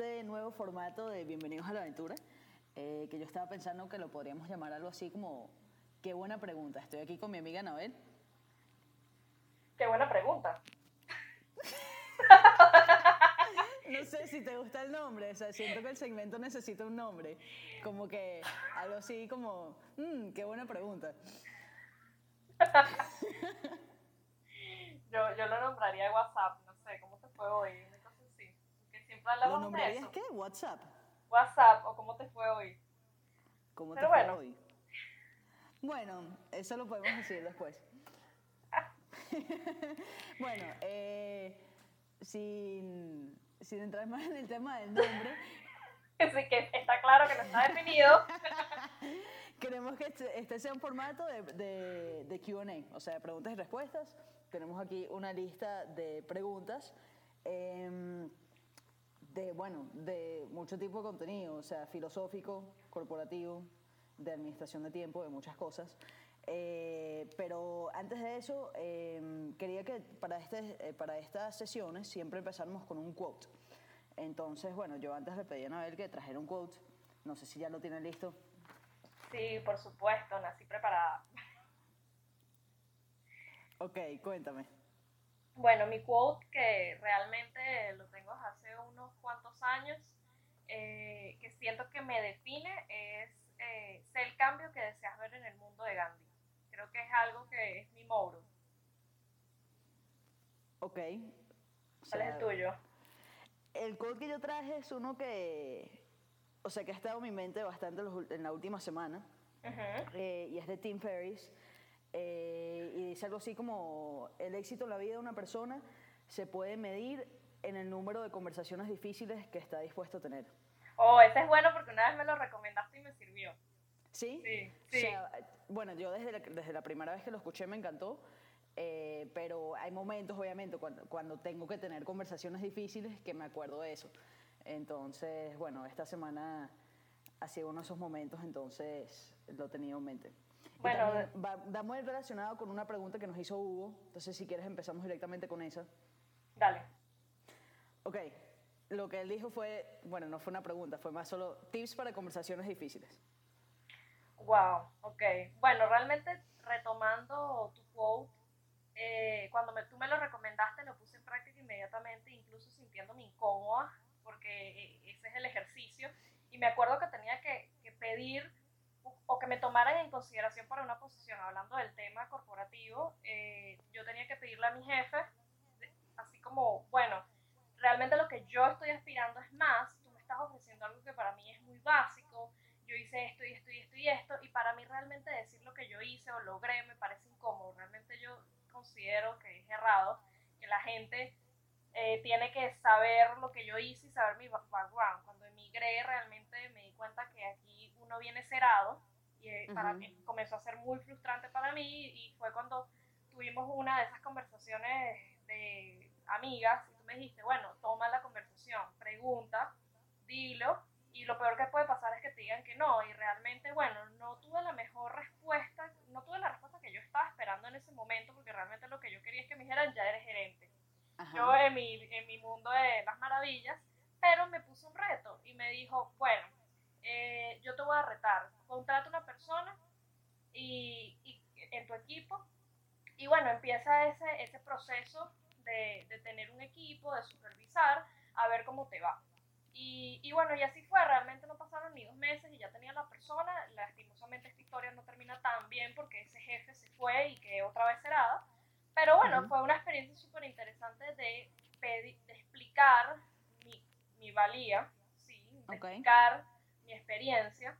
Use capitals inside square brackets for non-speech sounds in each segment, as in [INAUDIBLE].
Este nuevo formato de Bienvenidos a la Aventura, eh, que yo estaba pensando que lo podríamos llamar algo así como Qué buena pregunta. Estoy aquí con mi amiga Anabel. Qué buena pregunta. [LAUGHS] No sé si te gusta el nombre, o sea, siento que el segmento necesita un nombre. Como que algo así como, "Mm, qué buena pregunta. [LAUGHS] Yo, yo lo nombraría WhatsApp, no sé, ¿cómo te fue hoy? Siempre ¿Lo nombrarías qué? WhatsApp. WhatsApp, o ¿cómo te fue hoy? ¿Cómo Pero te fue bueno. hoy? Bueno, eso lo podemos decir después. [LAUGHS] bueno, eh, sin, sin entrar más en el tema del nombre, Así que está claro que no está definido. [LAUGHS] queremos que este, este sea un formato de, de, de QA, o sea, de preguntas y respuestas. Tenemos aquí una lista de preguntas. em, de, bueno, de mucho tipo de contenido, o sea, filosófico, corporativo, de administración de tiempo, de muchas cosas. Eh, pero antes de eso, eh, quería que para, este, eh, para estas sesiones siempre empezáramos con un quote. Entonces, bueno, yo antes le pedí a Anabel que trajera un quote. No sé si ya lo tiene listo. Sí, por supuesto, nací preparada. Ok, cuéntame. Bueno, mi quote, que realmente lo tengo hace cuantos años, eh, que siento que me define, es eh, sé el cambio que deseas ver en el mundo de Gandhi. Creo que es algo que es mi moro. Ok. O ¿Cuál es sea, el tuyo? El quote que yo traje es uno que, o sea, que ha estado en mi mente bastante los en la última semana. Ujú. eh, y es de Tim Ferriss. eh, y dice algo así como, el éxito en la vida de una persona se puede medir en el número de conversaciones difíciles que está dispuesto a tener. Oh, ese es bueno porque una vez me lo recomendaste y me sirvió. ¿Sí? Sí, O sí. sea, bueno, yo desde la, desde la primera vez que lo escuché me encantó, eh, pero hay momentos, obviamente, cuando, cuando tengo que tener conversaciones difíciles que me acuerdo de eso. Entonces, bueno, esta semana ha sido uno de esos momentos, entonces lo he tenido en mente. Bueno, va, va muy relacionado con una pregunta que nos hizo Hugo, entonces si quieres empezamos directamente con esa. Dale. Ok, lo que él dijo fue, bueno, no fue una pregunta, fue más solo tips para conversaciones difíciles. Wow, ok. Bueno, realmente retomando tu quote, eh, cuando me- tú me lo recomendaste lo puse en práctica inmediatamente, incluso sintiéndome incómoda, porque eh, ese es el ejercicio. Y me acuerdo que tenía que, pedir o- que me tomaran en consideración para una posición, hablando del tema corporativo, eh, yo tenía que pedirle a mi jefe, así como, bueno, realmente lo que yo estoy aspirando es más, tú me estás ofreciendo algo que para mí es muy básico, yo hice esto y esto y esto y esto, y para mí realmente decir lo que yo hice o logré me parece incómodo. Realmente yo considero que es errado, que la gente eh, tiene que saber lo que yo hice y saber mi ba- background. Cuando emigré realmente me di cuenta que aquí uno viene cerrado y eh, para Ujú. mí comenzó a ser muy frustrante para mí y fue cuando tuvimos una de esas conversaciones de amigas me dijiste, bueno, toma la conversación, pregunta, dilo y lo peor que puede pasar es que te digan que no y realmente, bueno, no tuve la mejor respuesta, no tuve la respuesta que yo estaba esperando en ese momento porque realmente lo que yo quería es que me dijeran, ya eres gerente. Ajá. Yo en mi, en mi mundo de las maravillas, pero me puso un reto y me dijo, bueno, eh, yo te voy a retar, contrata una persona y, y en tu equipo y bueno, empieza ese, ese proceso de, de tener un equipo, de supervisar, a ver cómo te va. Y, y bueno, y así fue, realmente no pasaron ni dos meses y ya tenía la persona, lastimosamente esta historia no termina tan bien porque ese jefe se fue y quedé otra vez cerrada, pero bueno, Ujú. fue una experiencia súper interesante de, de explicar mi, mi valía, sí, de Ok. explicar mi experiencia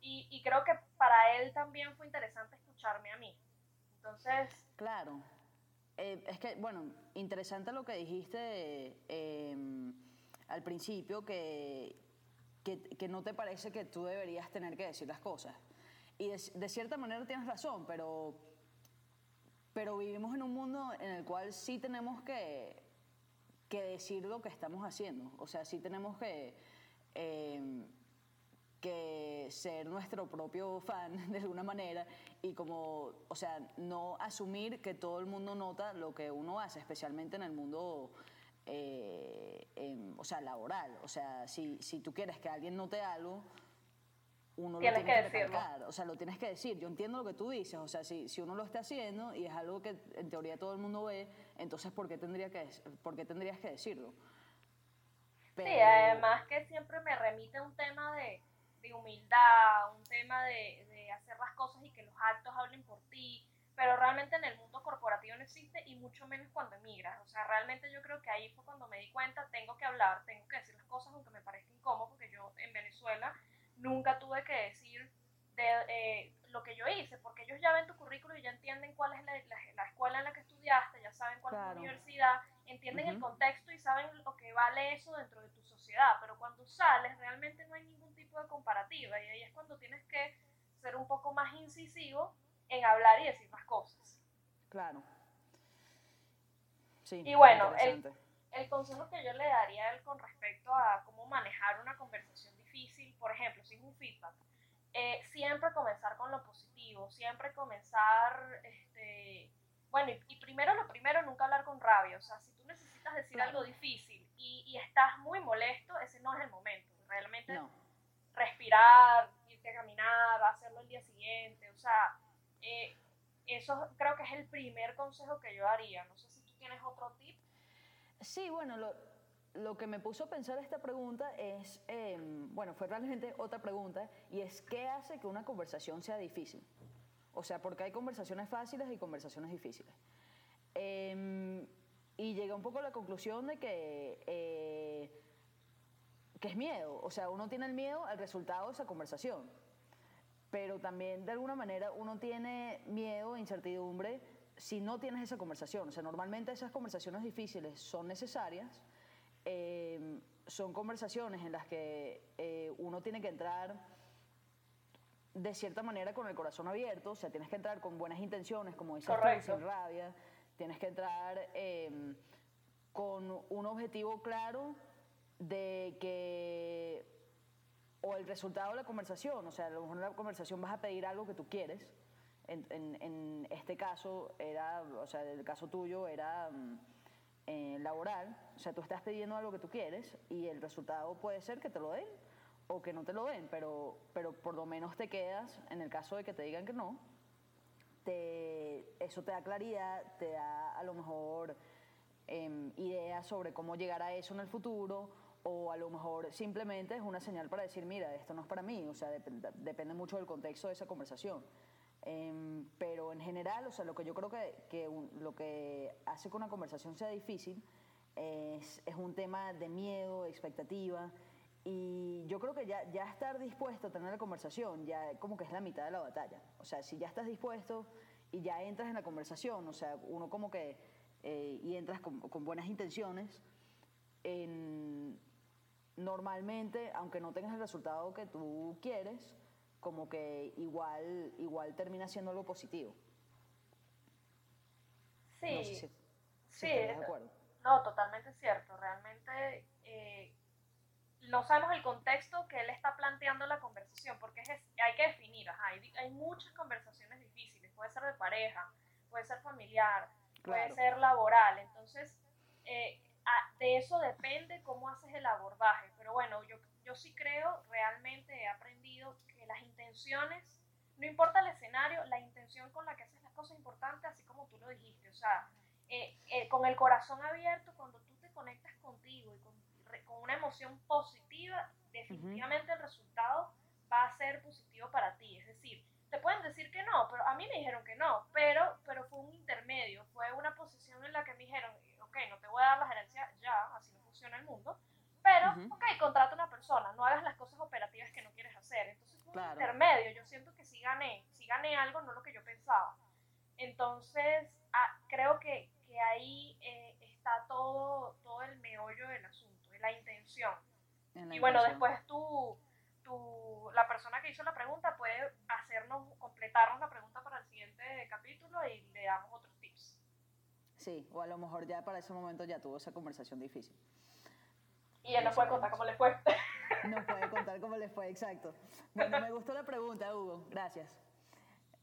y, y creo que para él también fue interesante escucharme a mí. Entonces, Claro. Eh, es que, bueno, interesante lo que dijiste eh, al principio, que, que, no te parece que tú deberías tener que decir las cosas. Y de, cierta manera tienes razón, pero, pero vivimos en un mundo en el cual sí tenemos que, que decir lo que estamos haciendo. O sea, sí tenemos que, eh, que ser nuestro propio fan [LAUGHS] de alguna manera y como, o sea, no asumir que todo el mundo nota lo que uno hace, especialmente en el mundo eh, eh, o sea, laboral. O sea, si, si tú quieres que alguien note algo, uno Tienes lo tiene que que, recalcar, o sea, lo tienes que decir. Yo entiendo lo que tú dices, o sea, si, si uno lo está haciendo y es algo que en teoría todo el mundo ve, entonces ¿por qué, tendría que, por qué tendrías que decirlo? Sí, además que siempre me remite a un tema de, de humildad, un tema de, de hacer las cosas y que los actos hablen por ti, pero realmente en el mundo corporativo no existe y mucho menos cuando emigras. O sea, realmente yo creo que ahí fue cuando me di cuenta, tengo que hablar, tengo que decir las cosas aunque me parezca incómodo, porque yo en Venezuela nunca tuve que decir de, eh, lo que yo hice, porque ellos ya ven tu currículum y ya entienden cuál es la, la- la escuela en la que estudiaste, ya saben cuál es Claro. la universidad, entienden el Ujú. contexto y saben lo que vale eso dentro de tu sociedad, pero cuando sales realmente no hay ningún tipo de comparativa y ahí es cuando tienes que ser un poco más incisivo en hablar y decir las cosas. Claro. Sí. Y bueno, el-. El consejo que yo le daría a él con respecto a cómo manejar una conversación difícil, por ejemplo, si es un feedback, eh, siempre comenzar con lo positivo, siempre comenzar, este, bueno, y, y primero lo primero, nunca hablar con rabia, o sea, si tú necesitas decir Claro. algo difícil y, y estás muy molesto, ese no es el momento, realmente No. Respirar, irte a caminar, hacerlo el día siguiente, o sea, eh, eso creo que es el primer consejo que yo daría, no sé si tú tienes otro tip. Sí, bueno, lo, lo que me puso a pensar esta pregunta es, eh, bueno, fue realmente otra pregunta, y es ¿qué hace que una conversación sea difícil? O sea, porque hay conversaciones fáciles y conversaciones difíciles. Eh, y llegué un poco a la conclusión de que, eh, que es miedo, o sea, uno tiene el miedo al resultado de esa conversación, pero también de alguna manera uno tiene miedo e incertidumbre si no tienes esa conversación. O sea, normalmente esas conversaciones difíciles son necesarias, eh, son conversaciones en las que eh, uno tiene que entrar de cierta manera con el corazón abierto, o sea, tienes que entrar con buenas intenciones, como dices tú, Correcto. sin rabia, tienes que entrar eh, con un objetivo claro de que, o el resultado de la conversación, o sea, a lo mejor en la conversación vas a pedir algo que tú quieres, en, este caso era, o sea, el caso tuyo era mm, eh, laboral, o sea, tú estás pidiendo algo que tú quieres y el resultado puede ser que te lo den o que no te lo den, pero, pero por lo menos te quedas, en el caso de que te digan que no, te, eso te da claridad, te da a lo mejor em, ideas sobre cómo llegar a eso en el futuro, o a lo mejor simplemente es una señal para decir, mira, esto no es para mí, o sea, dep- depende mucho del contexto de esa conversación. Em, pero en general, o sea, lo que yo creo que, lo que hace que una conversación sea difícil es, un tema de miedo, de expectativa, y yo creo que ya, ya estar dispuesto a tener la conversación ya como que es la mitad de la batalla. O sea, si ya estás dispuesto y ya entras en la conversación, o sea, uno como que, eh, y entras con buenas intenciones, en- normalmente, aunque no tengas el resultado que tú quieres, como que igual, igual termina siendo algo positivo. Sí, No sé si, si sí, de acuerdo. No, totalmente cierto. Realmente eh, no sabemos el contexto que él está planteando la conversación, porque es, hay que definir, ajá, hay, hay muchas conversaciones difíciles, puede ser de pareja, puede ser familiar, puede ser laboral, entonces eh, de eso depende cómo haces el abordaje, pero bueno, yo, yo sí creo, realmente he aprendido que las intenciones, no importa el escenario, la intención con la que haces las cosas es importante, así como tú lo dijiste, o sea, eh, eh, con el corazón abierto, cuando tú te conectas contigo y con, con una emoción positiva, definitivamente el resultado va a ser positivo para ti. Es decir, te pueden decir que no, pero a mí me dijeron que no, pero, pero fue un intermedio, fue una posición en la que me dijeron, ok, no te voy a dar la gerencia ya, así no funciona el mundo, pero, Ujú. ok, contrata una persona, no hagas las cosas operativas que no quieres hacer. Entonces fue Claro. un intermedio, yo siento que sí gané, sí gané algo, no lo que yo pensaba. Entonces, ah, creo que, que ahí eh, está todo, todo el meollo del asunto, la intención. En la Y bueno, después tú, tú, la persona que hizo la pregunta puede hacernos, completarnos la pregunta para el siguiente capítulo y le damos otros. Sí, o a lo mejor ya para ese momento ya tuvo esa conversación difícil. Y él nos puede contar cómo le fue. No puede contar cómo le fue, exacto. Bueno, me gustó la pregunta, Hugo. Gracias.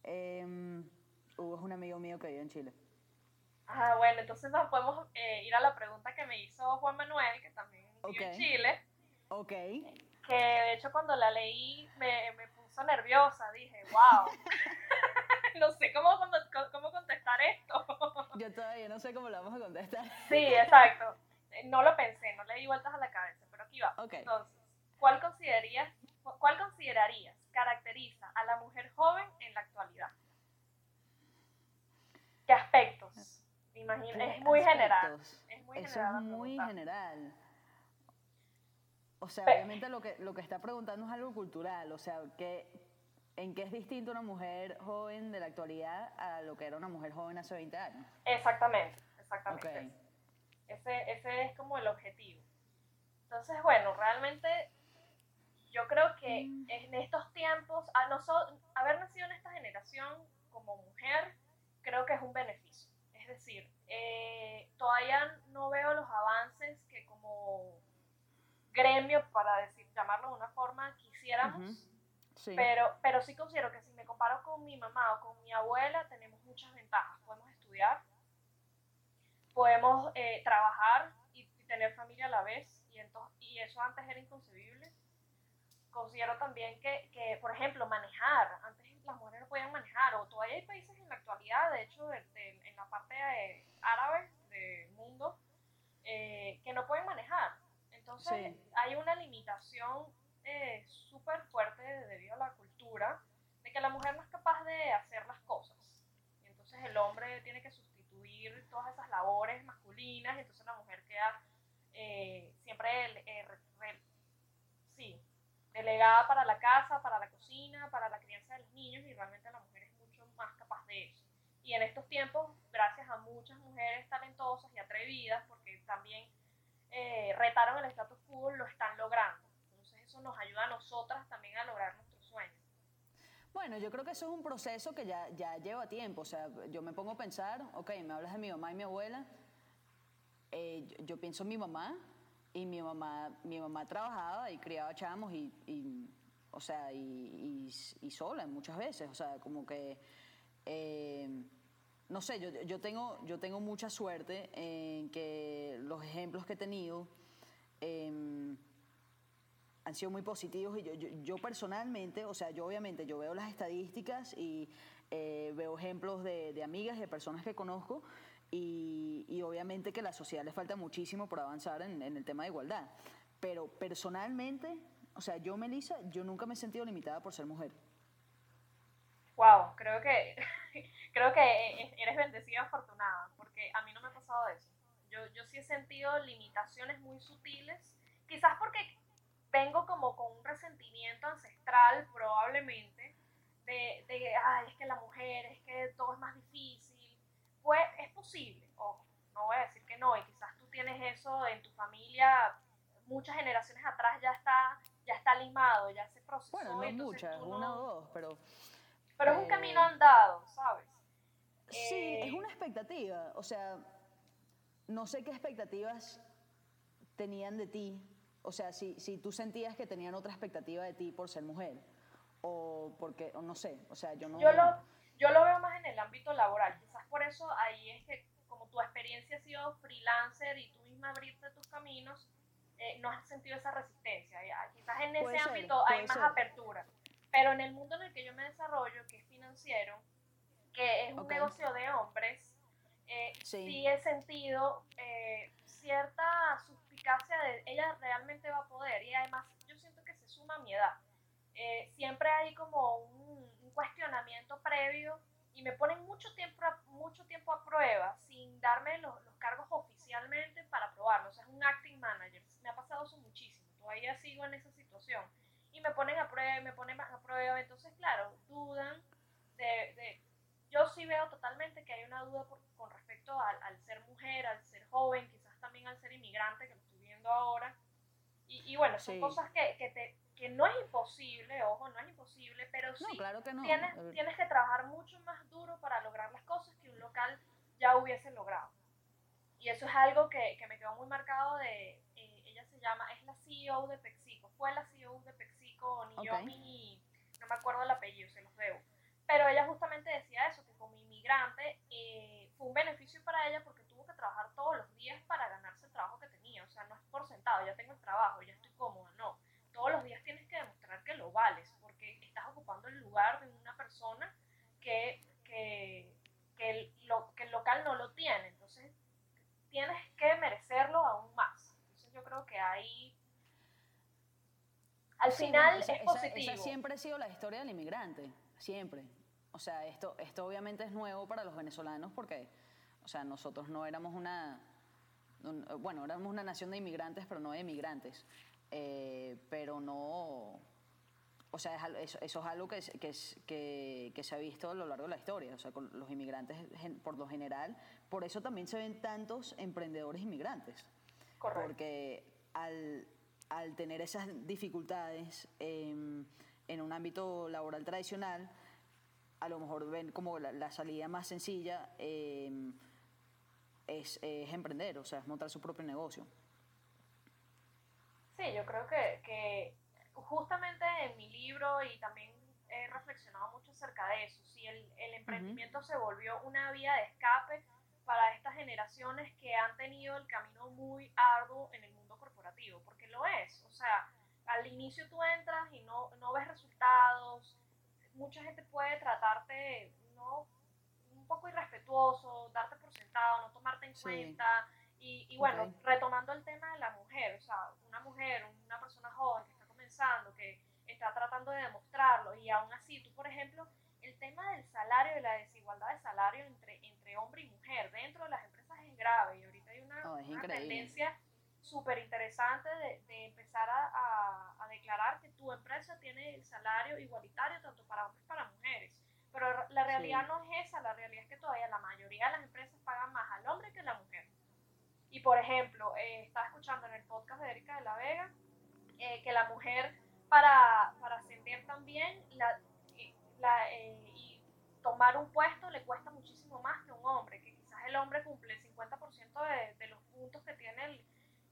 Em, Hugo es un amigo mío que vive en Chile. Ah, bueno, entonces nos podemos eh, ir a la pregunta que me hizo Juan Manuel, que también en Chile. Ok. Que de hecho cuando la leí me, me puso nerviosa, dije, wow. [LAUGHS] [LAUGHS] no sé cómo, cómo, contestar esto. [LAUGHS] Yo todavía no sé cómo lo vamos a contestar. Sí, exacto. No lo pensé, no le di vueltas a la cabeza, pero aquí va. Entonces, ¿cuál considerarías, ¿cuál considerarías caracteriza a la mujer joven en la actualidad? ¿Qué aspectos? es muy general. Es muy Eso es muy general. O sea, obviamente lo que, lo que está preguntando es algo cultural, o sea, que, ¿en qué es distinto una mujer joven de la actualidad a lo que era una mujer joven hace 20 años? Exactamente, exactamente. Ese, ese es como el objetivo. Entonces, bueno, realmente yo creo que mm. en estos tiempos, a nosotros, haber nacido en esta generación como mujer, creo que es un beneficio. Es decir, eh, todavía no veo los avances que como gremio, para decir, llamarlo de una forma, quisiéramos. Pero, pero sí considero que si me comparo con mi mamá o con mi abuela, tenemos muchas ventajas. Podemos estudiar, podemos eh, trabajar y, tener familia a la vez, y, entonces, y eso antes era inconcebible. Considero también que, que, por ejemplo, manejar. Antes las mujeres no podían manejar, o todavía hay países en la actualidad, de hecho, en la parte árabe del mundo, eh, que no pueden manejar. Entonces, hay una limitación eh, súper fuerte debido a la cultura de que la mujer no es capaz de hacer las cosas. Y entonces el hombre tiene que sustituir todas esas labores masculinas y entonces la mujer queda eh, siempre sí, delegada para la casa, para la cocina, para la crianza de los niños y realmente la mujer es mucho más capaz de eso. Y en estos tiempos, gracias a muchas mujeres talentosas y atrevidas, porque también eh, retaron el status quo, lo están logrando. Eso nos ayuda a nosotras también a lograr nuestros sueños. Bueno, yo creo que eso es un proceso que ya, ya lleva tiempo. O sea, yo me pongo a pensar, ok, me hablas de mi mamá y mi abuela. Eh, yo, pienso en mi mamá y mi mamá, mi mamá trabajaba y criaba chamos y, o sea, y, y, sola muchas veces. O sea, como que eh, no sé, yo, yo, tengo, yo tengo mucha suerte en que los ejemplos que he tenido em, han sido muy positivos y yo, yo, personalmente, o sea, yo obviamente yo veo las estadísticas y eh, veo ejemplos de, de, amigas y de personas que conozco y, y, obviamente que a la sociedad le falta muchísimo por avanzar en, en, el tema de igualdad. Pero personalmente, o sea, yo, Melissa, yo nunca me he sentido limitada por ser mujer. Wow, creo que [LAUGHS] creo que eres bendecida afortunada, porque a mí no me ha pasado eso. Yo, yo sí he sentido limitaciones muy sutiles, quizás porque vengo como con un resentimiento ancestral probablemente, de, de ay, es que la mujer, es que todo es más difícil. Pues es posible, ojo, no voy a decir que no, y quizás tú tienes eso en tu familia, muchas generaciones atrás ya está, ya está limado, ya se procesó. Bueno, no muchas, una o dos, pero... Pero es un camino andado, ¿sabes? Sí, es eh, una expectativa. O sea, no sé qué expectativas tenían de ti. O sea, si, si tú sentías que tenían otra expectativa de ti por ser mujer. O porque, o no sé, o sea, yo no... Yo lo, yo lo veo más en el ámbito laboral. Quizás por eso ahí es que, como tu experiencia ha sido freelancer y tú misma abrirte tus caminos, eh, no has sentido esa resistencia. Quizás en ese ámbito hay más apertura. Pero en el mundo en el que yo me desarrollo, que es financiero, que es un negocio de hombres, eh, sí. he sentido eh, cierta suspicacia de ella realmente va a poder y además yo siento que se suma a mi edad. Eh, siempre hay como un, cuestionamiento previo y me ponen mucho tiempo, mucho tiempo a prueba sin darme los, cargos oficialmente para probarlo. O sea, es un acting manager. Me ha pasado eso muchísimo. Todavía sigo en esa situación. Y me ponen a prueba, me ponen a prueba. Entonces, claro, dudan de yo sí veo totalmente que hay una duda con respecto al, ser mujer, al ser joven, quizás también al ser inmigrante, que ahora. Y, bueno, son cosas que, que, te, que no es imposible, ojo, no es imposible, pero sí claro que no. tienes, tienes que trabajar mucho más duro para lograr las cosas que un local ya hubiese logrado. Y eso es algo que, que me quedó muy marcado de, eh, ella se llama, es la CEO de Pexico, fue la CEO de Pexico, ni yo ni, no me acuerdo el apellido, se los debo pero ella justamente decía eso, que como inmigrante eh, fue un beneficio para ella porque trabajar todos los días para ganarse el trabajo que tenía. O sea, no es por sentado, ya tengo el trabajo, ya estoy cómoda, no. Todos los días tienes que demostrar que lo vales, porque estás ocupando el lugar de una persona que, que, que, lo, que el local no lo tiene. Entonces, tienes que merecerlo aún más. Entonces, yo creo que ahí al final es positivo. Esa siempre ha sido la historia del inmigrante, siempre. O sea, esto, esto obviamente es nuevo para los venezolanos porque, o sea, nosotros no éramos una, bueno, éramos una nación de inmigrantes, pero no de emigrantes. Eh, pero no, o sea, eso, es algo que, que, que, se ha visto a lo largo de la historia. O sea, con los inmigrantes por lo general, por eso también se ven tantos emprendedores inmigrantes. Correcto. Porque al, al tener esas dificultades en un ámbito laboral tradicional, a lo mejor ven como la, salida más sencilla em, es, emprender, o sea, es montar su propio negocio. Sí, yo creo que, que, justamente en mi libro y también he reflexionado mucho acerca de eso, si el, el emprendimiento se volvió una vía de escape para estas generaciones que han tenido el camino muy arduo en el mundo corporativo, porque lo es, o sea, al inicio tú entras y no, no ves resultados, mucha gente puede tratarte no un poco irrespetuoso, darte por sentado, no tomarte en cuenta. Y, y bueno, retomando el tema de la mujer, o sea, una mujer, una persona joven que está comenzando, que está tratando de demostrarlo, y aún así, tú, por ejemplo, el tema del salario y la desigualdad de salario entre, entre hombre y mujer dentro de las empresas es grave, y ahorita hay una, una tendencia súper interesante de, de, empezar a, a, declarar que tu empresa tiene el salario igualitario tanto para hombres como para mujeres. Pero la realidad no es esa, la realidad es que todavía la mayoría de las empresas pagan más al hombre que a la mujer. Y por ejemplo, eh, estaba escuchando en el podcast de Erika de la Vega eh, que la mujer para, para ascender también la, la, eh, y tomar un puesto le cuesta muchísimo más que un hombre, que quizás el hombre cumple el 50% de, de los puntos que tiene el,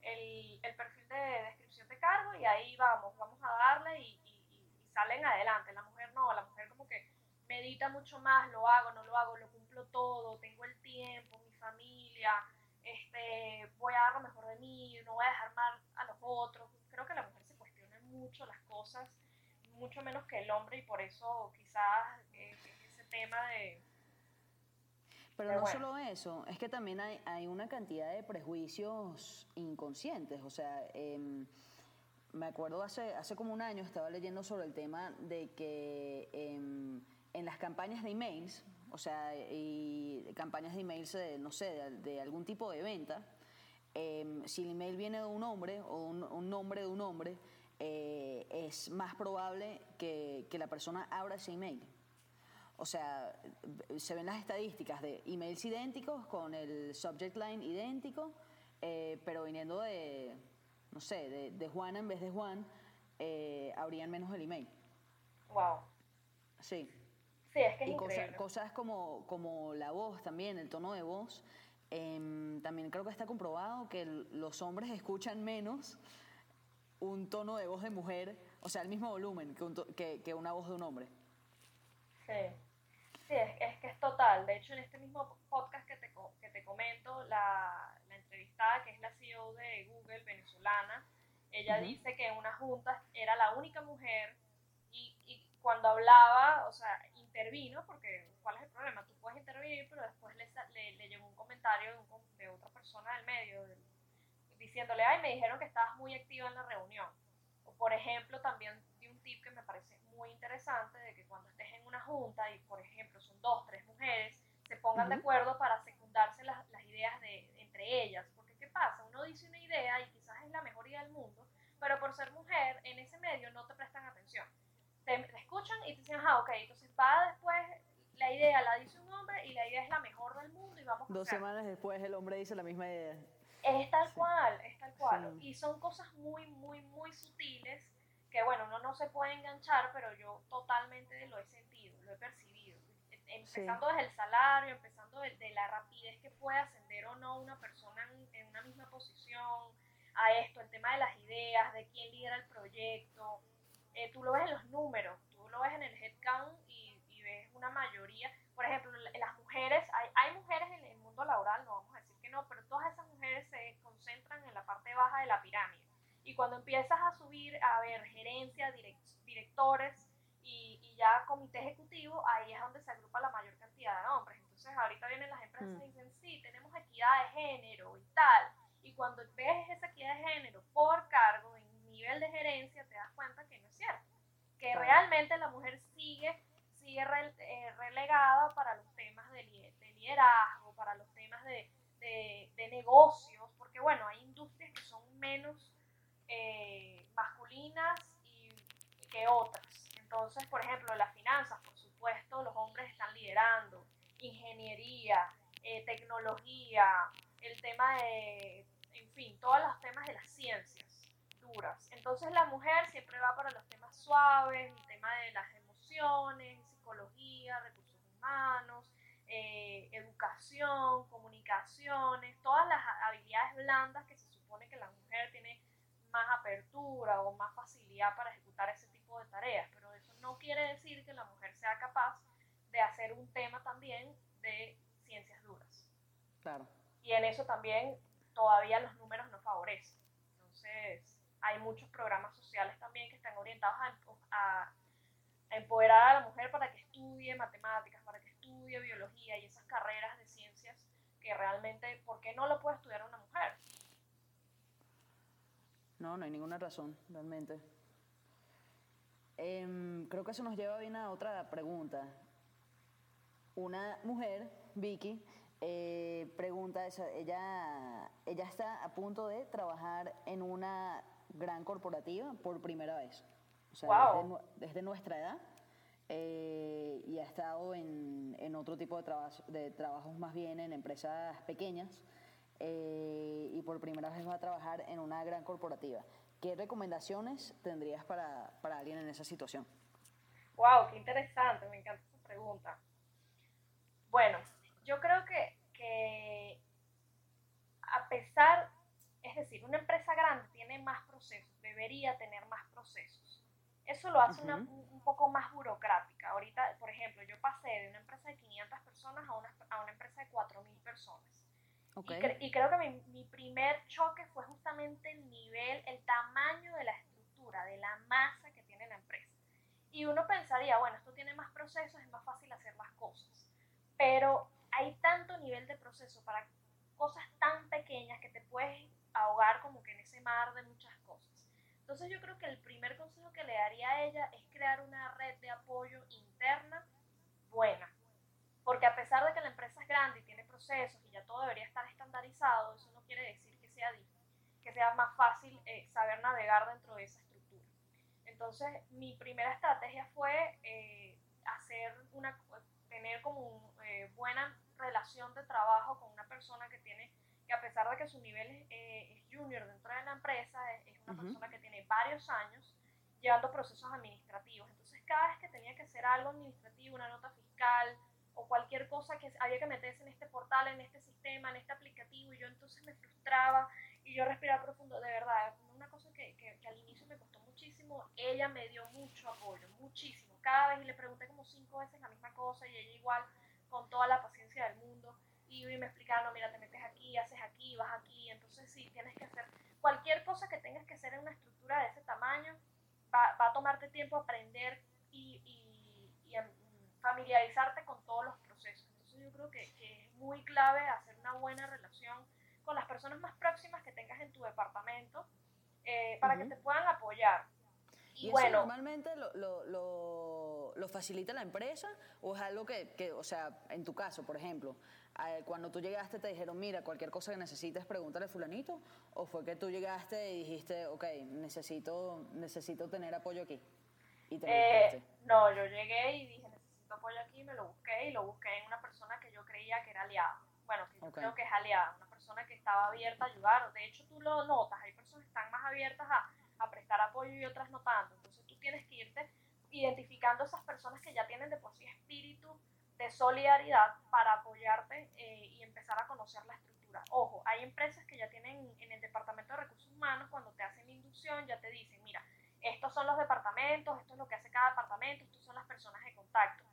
el, el, perfil de descripción de cargo y ahí vamos, vamos a darle y, salen adelante. La mujer no, la mujer como que medita mucho más, lo hago, no lo hago, lo cumplo todo, tengo el tiempo, mi familia, este, voy a dar lo mejor de mí, no voy a dejar mal a los otros. Creo que la mujer se cuestiona mucho las cosas, mucho menos que el hombre y por eso quizás eh, ese tema de pero no solo eso, es que también hay, hay, una cantidad de prejuicios inconscientes. O sea, em, me acuerdo hace, hace como un año estaba leyendo sobre el tema de que em, en las campañas de emails, o sea, y campañas de emails, de, no sé, de, algún tipo de venta, em, si el email viene de un hombre o un, nombre de un hombre, eh, es más probable que, que la persona abra ese email. O sea, se ven las estadísticas de emails idénticos con el subject line idéntico, eh, pero viniendo de, no sé, de, de, Juan en vez de Juan, eh, habrían menos el email. Wow. Sí. Sí, es que es y cosas, como, como la voz también, el tono de voz. Em, también creo que está comprobado que los hombres escuchan menos un tono de voz de mujer, o sea, el mismo volumen que, que, que una voz de un hombre. Sí, sí es, que es total. De hecho, en este mismo podcast que te, que te comento, la, la entrevistada, que es la CEO de Google venezolana, ella dice que en una junta era la única mujer y, y, cuando hablaba, o sea, intervino, porque ¿cuál es el problema? Tú puedes intervenir, pero después le, le, llegó un comentario de, un, de, otra persona del medio diciéndole, ay, me dijeron que estabas muy activa en la reunión. O por ejemplo, también di un tip que me parece muy interesante de que cuando estés en una junta y, por ejemplo, son dos, tres mujeres, se pongan de acuerdo para secundarse las, las ideas de, entre ellas. Porque, ¿qué pasa? Uno dice una idea y quizás es la mejor idea del mundo, pero por ser mujer, en ese medio no te prestan atención. Te, escuchan y te dicen, ah, ok, entonces va después, la idea la dice un hombre y la idea es la mejor del mundo y vamos a Dos semanas después el hombre dice la misma idea. Es tal cual, es tal cual. Y son cosas muy, muy, muy sutiles que bueno, uno no se puede enganchar, pero yo totalmente lo he sentido, lo he percibido. Empezando desde el salario, empezando desde la rapidez que puede ascender o no una persona en, una misma posición, a esto, el tema de las ideas, de quién lidera el proyecto. Eh, tú lo ves en los números, tú lo ves en el headcount y, y ves una mayoría. Por ejemplo, las mujeres, hay, hay mujeres en el mundo laboral, no vamos a decir que no, pero todas esas mujeres se concentran en la parte baja de la pirámide. Y cuando empiezas a subir a ver gerencia, directores y, y, ya comité ejecutivo, ahí es donde se agrupa la mayor cantidad de hombres. Entonces ahorita vienen las empresas y mm. dicen, sí, tenemos equidad de género y tal. Y cuando ves esa equidad de género por cargo, nivel de gerencia, te das cuenta que no es cierto. Que realmente la mujer sigue, sigue eh, relegada para los temas de, liderazgo, para los temas de, de negocios, porque bueno, hay industrias que son menos eh, masculinas y, que otras. Entonces, por ejemplo, las finanzas, por supuesto, los hombres están liderando, ingeniería, eh, tecnología, el tema de, en fin, todos los temas de las ciencias Entonces la mujer siempre va para los temas suaves, el tema de las emociones, psicología, recursos humanos, eh, educación, comunicaciones, todas las habilidades blandas que se supone que la mujer tiene más apertura o más facilidad para ejecutar ese tipo de tareas, pero eso no quiere decir que la mujer sea capaz de hacer un tema también de ciencias duras. Claro. Y en eso también todavía los números no favorecen. Entonces, hay muchos programas sociales también que están orientados a, a empoderar a la mujer para que estudie matemáticas, para que estudie biología y esas carreras de ciencias que realmente, ¿por qué no lo puede estudiar una mujer? No, no hay ninguna razón, realmente. Em, creo que eso nos lleva bien a otra pregunta. Una mujer, Vicky, eh, pregunta, ella, ella está a punto de trabajar en una gran corporativa por primera vez. O sea, desde, nuestra edad. Eh, y ha estado en, en otro tipo de, trabajo, de trabajos más bien en empresas pequeñas. Eh, y por primera vez va a trabajar en una gran corporativa. ¿Qué recomendaciones tendrías para, para alguien en esa situación? ¡Wow! ¡Qué interesante! Me encanta esa pregunta. Bueno, yo creo que, que a pesar, es decir, una empresa grande tiene más procesos, debería tener más procesos. Eso lo hace una, un poco más burocrática. Ahorita, por ejemplo, yo pasé de una empresa de 500 personas a una, a una empresa de 4.000 personas. Y, creo que mi, mi, primer choque fue justamente el nivel, el tamaño de la estructura, de la masa que tiene la empresa. Y uno pensaría, bueno, esto tiene más procesos, es más fácil hacer las cosas. Pero hay tanto nivel de proceso para cosas tan pequeñas que te puedes ahogar como que en ese mar de muchas cosas. Entonces yo creo que el primer consejo que le daría a ella es crear una red de apoyo interna buena. Porque a pesar de que la empresa es grande y tiene procesos y ya todo debería estar estandarizado, eso no quiere decir que sea, que sea más fácil eh, saber navegar dentro de esa estructura. Entonces, mi primera estrategia fue eh, hacer una, tener como una eh, buena relación de trabajo con una persona que tiene, que a pesar de que su nivel es, junior dentro de la empresa, es, una persona que tiene varios años llevando procesos administrativos. Entonces, cada vez que tenía que hacer algo administrativo, una nota fiscal, o cualquier cosa que había que meterse en este portal, en este sistema, en este aplicativo, y yo entonces me frustraba y yo respiraba profundo, de verdad, una cosa que, que, al inicio me costó muchísimo, ella me dio mucho apoyo, muchísimo, cada vez y le pregunté como cinco veces la misma cosa y ella igual, con toda la paciencia del mundo, y me explicando, mira, te metes aquí, haces aquí, vas aquí, entonces sí, tienes que hacer cualquier cosa que tengas que hacer en una estructura de ese tamaño, va, va a tomarte tiempo aprender y, y, y familiarizarte con todos los procesos. Entonces yo creo que, que, es muy clave hacer una buena relación con las personas más próximas que tengas en tu departamento eh, para que te puedan apoyar. ¿Y, bueno, eso normalmente lo, lo, lo, lo, facilita la empresa o es algo que, que, o sea, en tu caso, por ejemplo, cuando tú llegaste te dijeron, mira, cualquier cosa que necesites, pregúntale a fulanito, o fue que tú llegaste y dijiste, ok, necesito, necesito tener apoyo aquí? Y te eh, no, yo llegué y dije, apoyo aquí, me lo busqué y lo busqué en una persona que yo creía que era aliada. Bueno, que yo creo que es aliada, una persona que estaba abierta a ayudar. De hecho, tú lo notas, hay personas que están más abiertas a, a prestar apoyo y otras no tanto. Entonces tú tienes que irte identificando esas personas que ya tienen de por sí espíritu de solidaridad para apoyarte eh, y empezar a conocer la estructura. Ojo, hay empresas que ya tienen en el departamento de recursos humanos, cuando te hacen la inducción, ya te dicen, mira, estos son los departamentos, esto es lo que hace cada departamento, estos son las personas de contacto.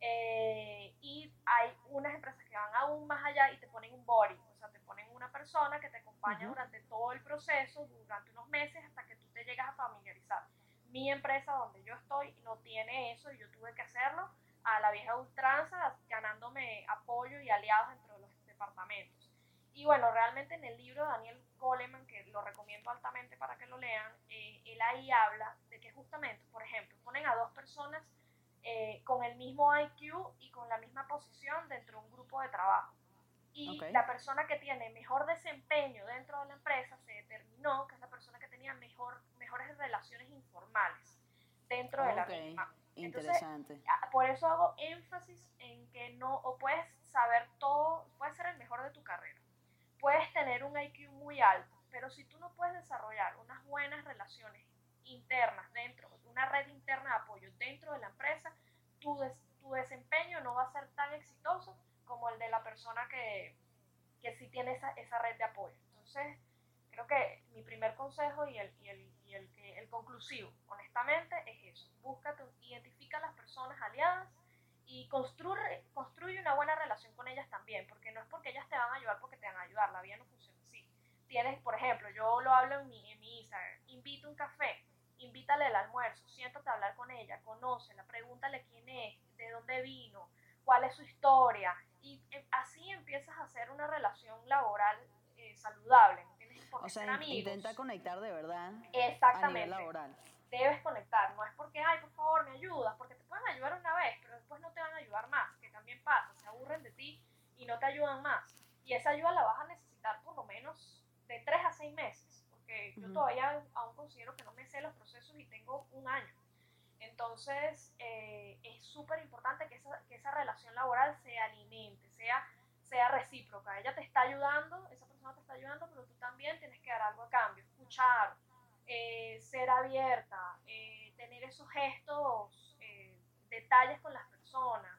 Eh, y hay unas empresas que van aún más allá y te ponen un body, o sea, te ponen persona que te acompaña durante todo el proceso, durante unos meses, hasta que tú te llegas a familiarizar. Mi empresa donde yo estoy no tiene eso y yo tuve que hacerlo a la vieja ultranza, ganándome apoyo y aliados dentro de los departamentos. Y bueno, realmente en el libro de Daniel Goleman, que lo recomiendo altamente para que lo lean, eh, él ahí habla de que justamente, por ejemplo, ponen a dos personas eh, con el mismo IQ y con la misma posición dentro de un grupo de trabajo. Y la persona que tiene mejor desempeño dentro de la empresa se determinó que es la persona que tenía mejor, mejores relaciones informales dentro de la misma. Interesante. por eso hago énfasis en que no, o puedes saber todo, puedes ser el mejor de tu carrera, puedes tener un IQ muy alto, pero si tú no puedes desarrollar unas buenas relaciones internas dentro, una red interna de apoyo dentro de la empresa, tu, tu desempeño no va a ser tan exitoso como el de la persona que, que sí tiene esa, esa red de apoyo. Entonces, creo que mi primer consejo y el, y el, el, el conclusivo, honestamente, es eso. Búscate, identifica a las personas aliadas y construye, construye una buena relación con ellas también, porque no es porque ellas te van a ayudar porque te van a ayudar, la vida no funciona así. Tienes, por ejemplo, yo lo hablo en mi, en mi Instagram, invita un café, invítale el almuerzo, siéntate a hablar con ella, conócela, pregúntale quién es, de dónde vino, cuál es su historia, y eh, así empiezas a hacer una relación laboral eh, saludable o sea, intenta conectar de verdad Exactamente. a nivel laboral. Debes conectar, no es porque, ay, por favor, me ayudas, porque te pueden ayudar una vez, pero después no te van a ayudar más, que también pasa, se aburren de ti y no te ayudan más. Y esa ayuda la vas a necesitar por lo menos de tres a seis meses, porque yo todavía aún considero que no me sé los procesos y tengo un año. Entonces, eh, es súper importante que esa, que esa relación laboral se alimente, sea, sea recíproca. Ella te está ayudando, esa te está ayudando, pero tú también tienes que dar algo a cambio, escuchar, eh, ser abierta, eh, tener esos gestos, eh, detalles con las personas.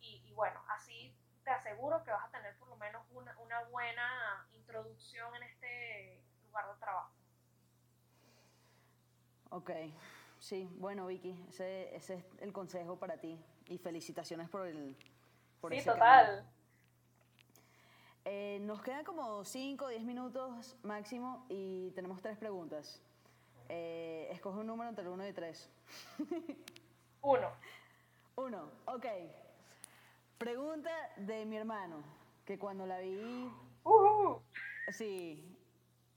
Y, bueno, así te aseguro que vas a tener por lo menos una, una buena introducción en este lugar de trabajo. Ok, sí, bueno Vicky, ese, ese es el consejo para ti y felicitaciones por el... Por sí, total. Eh, nos quedan como 5 o 10 minutos máximo y tenemos tres preguntas. Eh, escoge un número entre el 1 y 3. 1. 1, ok. Pregunta de mi hermano, que cuando la vi... Uh Sí.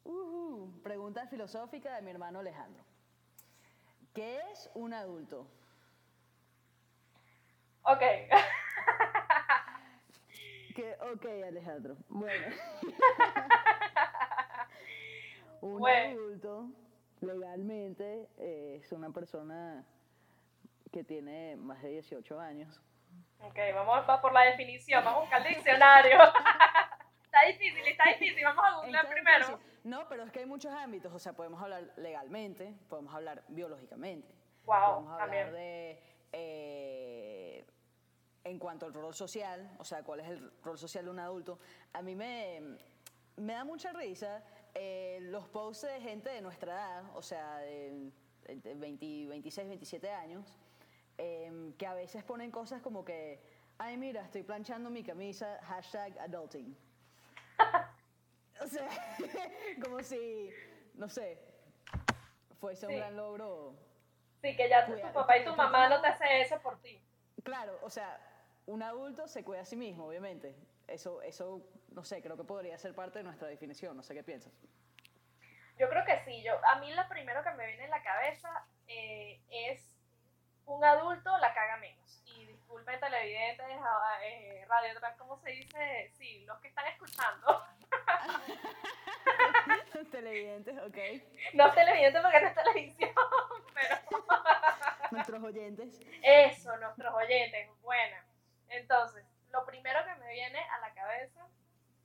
Uh Pregunta filosófica de mi hermano Alejandro. ¿Qué es un adulto? Ok. [LAUGHS] ok, Alejandro. Bueno. [LAUGHS] Un adulto legalmente eh, es una persona que tiene más de 18 años. Ok, vamos a, por la definición, vamos a buscar el diccionario. [LAUGHS] está difícil, está difícil, vamos a googlear primero. No, pero es que hay muchos ámbitos, o sea, podemos hablar legalmente, podemos hablar biológicamente, wow, podemos hablar de eh, en cuanto al rol social, o sea, cuál es el rol social de un adulto, a mí me, me da mucha risa eh, los posts de gente de nuestra edad, o sea, de, 20, 26, 27 años, em, que a veces ponen cosas como que, ay, mira, estoy planchando mi camisa, hashtag adulting. [LAUGHS] o sea, [LAUGHS] como si, no sé, fuese un gran logro. Sí, que ya tu papá y tu mamá no te hacen eso por ti. Claro, o sea, un adulto se cuida a sí mismo, obviamente. Eso, eso, no sé, creo que podría ser parte de nuestra definición. No sé qué piensas. Yo creo que sí. Yo, a mí lo primero que me viene en la cabeza eh, es un adulto la caga menos. Y disculpen televidentes, eh, radio atrás, ¿cómo se dice? Sí, los que están escuchando. [LAUGHS] televidentes, ok. No televidentes porque no es televisión, [LAUGHS] pero... nuestros oyentes. Eso, nuestros oyentes, buena. Entonces, lo primero que me viene a la cabeza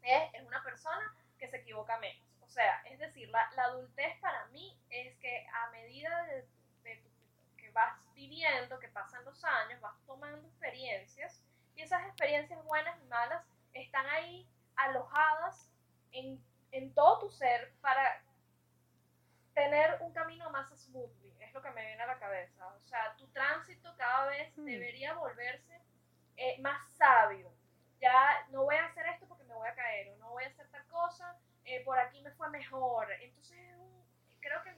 es, es una persona que se equivoca menos. O sea, es decir, la, adultez para mí es que a medida de, que vas viviendo, que pasan los años, vas tomando experiencias y esas experiencias buenas y malas están ahí alojadas en, en todo tu ser para tener un camino más smoothly, es lo que me viene a la cabeza. O sea, tu tránsito cada vez hmm. debería volverse eh, más sabio. Ya no voy a hacer esto porque me voy a caer, o no voy a hacer tal cosa eh, por aquí me fue mejor. Entonces, creo que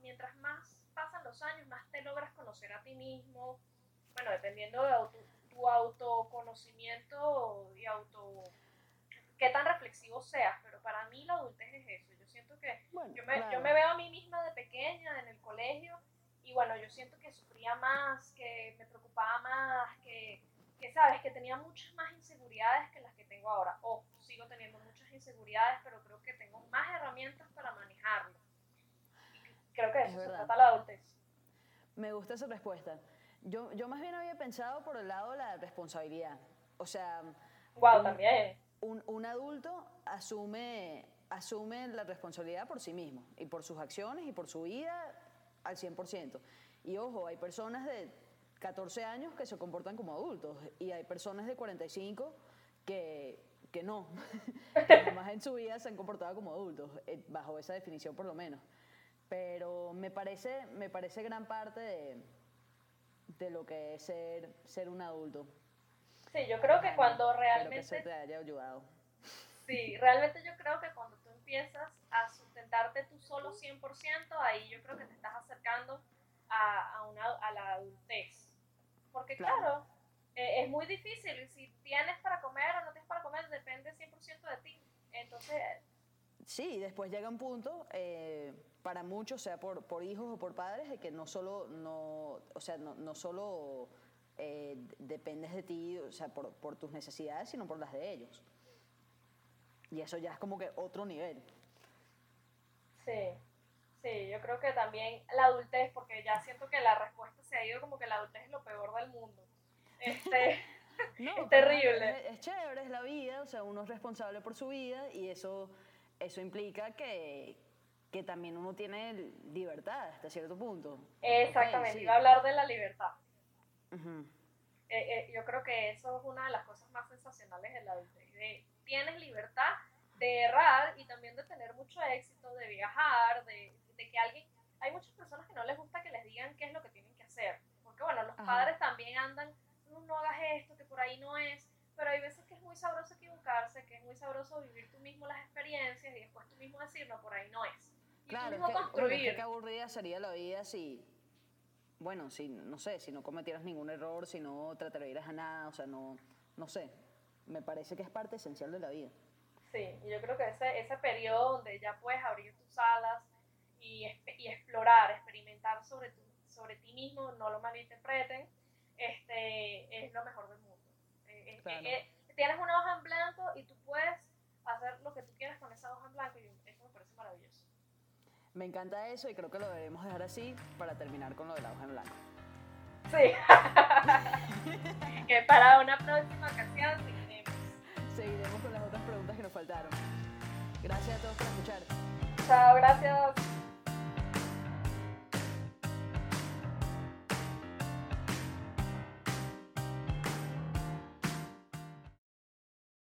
mientras más pasan los años, más te logras conocer a ti mismo. Bueno, dependiendo de tu, autoconocimiento y auto qué tan reflexivo seas, pero para mí la adultez es eso. Yo siento que yo, me, yo me veo a mí misma de pequeña en el colegio y bueno, yo siento que sufría más, que me preocupaba más, que, que sabes, que tenía muchas más inseguridades que las que tengo ahora. O sigo teniendo muchas inseguridades, pero creo que tengo más herramientas para manejarlo. creo que eso se trata la adultez. Me gusta esa respuesta. Yo, yo más bien había pensado por el lado de la responsabilidad. O sea... Wow, también un, un adulto asume, asume la responsabilidad por sí mismo y por sus acciones y por su vida al 100%. Y ojo, hay personas de 14 años que se comportan como adultos y hay personas de 45 que, que no, [LAUGHS] que jamás en su vida se han comportado como adultos, eh, bajo esa definición por lo menos. Pero me parece, me parece gran parte de, de lo que es ser, ser un adulto. Sí, yo creo que cuando realmente... Espero que eso te haya ayudado. Sí, realmente yo creo que cuando tú empiezas a sustentarte tú solo 100%, ahí yo creo que te estás acercando a, a, una, a la adultez. Porque claro, eh, es muy difícil. Si tienes para comer o no tienes para comer, depende 100% de ti. Entonces... Sí, después llega un punto, eh, para muchos, sea por, por hijos o por padres, de que no solo, no, o sea, no, no solo eh, dependes de ti, o sea, por, por, tus necesidades, sino por las de ellos. Y eso ya es como que otro nivel. Sí, sí, yo creo que también la adultez, porque ya siento que la respuesta se ha ido como que la adultez es lo peor del mundo. Este, [LAUGHS] es terrible. Es, chévere, es la vida, o sea, uno es responsable por su vida y eso, eso implica que, que también uno tiene libertad hasta cierto punto. Exactamente, iba a hablar de la libertad. Eh, eh, yo creo que eso es una de las cosas más sensacionales de la adultez. tienes libertad de errar y también de tener mucho éxito, de viajar, de, que alguien... Hay muchas personas que no les gusta que les digan qué es lo que tienen que hacer. Porque bueno, los padres también andan, no, hagas esto, que por ahí no es. Pero hay veces que es muy sabroso equivocarse, que es muy sabroso vivir tú mismo las experiencias y después tú mismo decir, no, por ahí no es. Y claro, tú mismo construir. qué aburrida sería la vida si bueno, si, no sé, si no cometieras ningún error, si no tratarías a nada, o sea, no, no sé, me parece que es parte esencial de la vida. Sí, y yo creo que ese, ese periodo donde ya puedes abrir tus alas y, y explorar, experimentar sobre, tu, sobre ti mismo, no lo malinterpreten, este, es lo mejor del mundo. Eh, tienes una hoja en blanco y tú puedes hacer lo que tú quieras con esa hoja en blanco y eso me parece maravilloso. Me encanta eso y creo que lo debemos dejar así para terminar con lo de la hoja en blanco. Sí. [LAUGHS] que para una próxima ocasión seguiremos. Seguiremos con las otras preguntas que nos faltaron. Gracias a todos por escuchar. Chao, gracias.